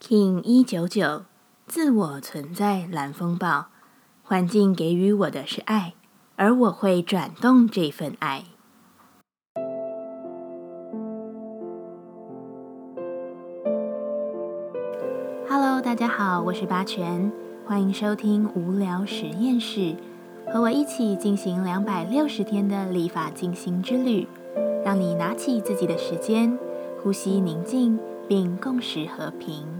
King 一九九，自我存在蓝风暴，环境给予我的是爱，而我会转动这份爱。Hello，大家好，我是八全，欢迎收听无聊实验室，和我一起进行两百六十天的立法进行之旅，让你拿起自己的时间，呼吸宁静，并共识和平。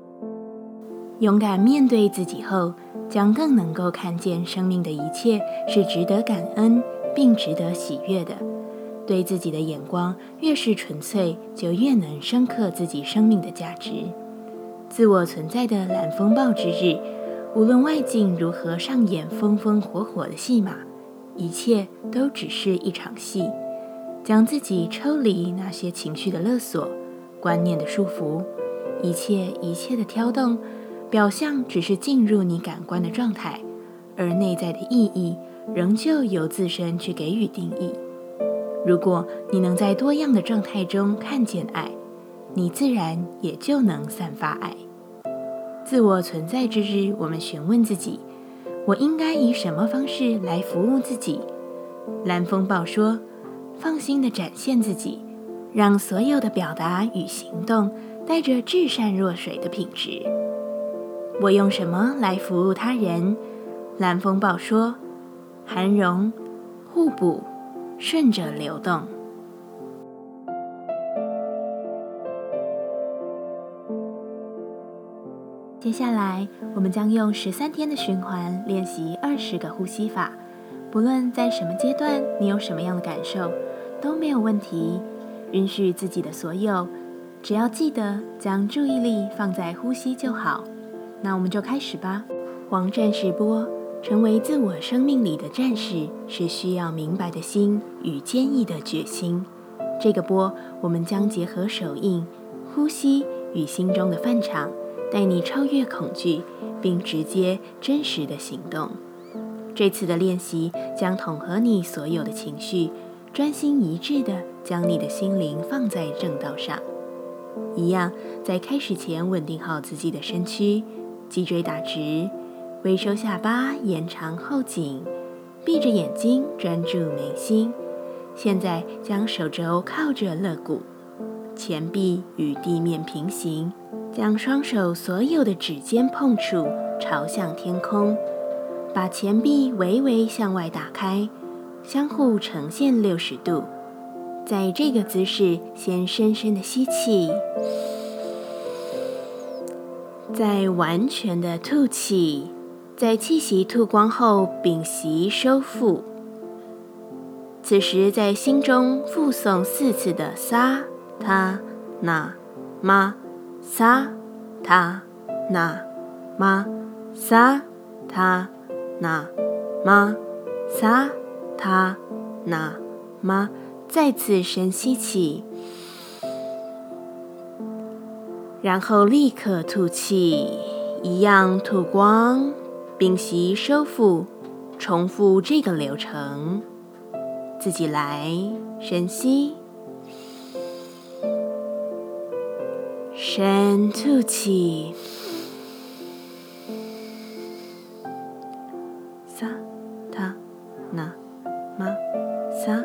勇敢面对自己后，将更能够看见生命的一切是值得感恩并值得喜悦的。对自己的眼光越是纯粹，就越能深刻自己生命的价值。自我存在的蓝风暴之日，无论外境如何上演风风火火的戏码，一切都只是一场戏。将自己抽离那些情绪的勒索、观念的束缚，一切一切的挑动。表象只是进入你感官的状态，而内在的意义仍旧由自身去给予定义。如果你能在多样的状态中看见爱，你自然也就能散发爱。自我存在之日，我们询问自己：我应该以什么方式来服务自己？蓝风暴说：放心地展现自己，让所有的表达与行动带着至善若水的品质。我用什么来服务他人？蓝风暴说：“涵容、互补、顺着流动。”接下来，我们将用十三天的循环练习二十个呼吸法。不论在什么阶段，你有什么样的感受，都没有问题。允许自己的所有，只要记得将注意力放在呼吸就好。那我们就开始吧。王战士波，成为自我生命里的战士，是需要明白的心与坚毅的决心。这个波，我们将结合手印、呼吸与心中的范场，带你超越恐惧，并直接真实的行动。这次的练习将统合你所有的情绪，专心一致的将你的心灵放在正道上。一样，在开始前稳定好自己的身躯。脊椎打直，微收下巴，延长后颈，闭着眼睛专注眉心。现在将手肘靠着肋骨，前臂与地面平行，将双手所有的指尖碰触朝向天空，把前臂微微向外打开，相互呈现六十度。在这个姿势，先深深的吸气。在完全的吐气，在气息吐光后屏息收腹。此时在心中复诵四次的萨他那玛萨他那玛萨他那玛萨他那玛，再次深吸气。然后立刻吐气，一样吐光，屏息收腹，重复这个流程。自己来，深吸，深吐气。撒他那玛撒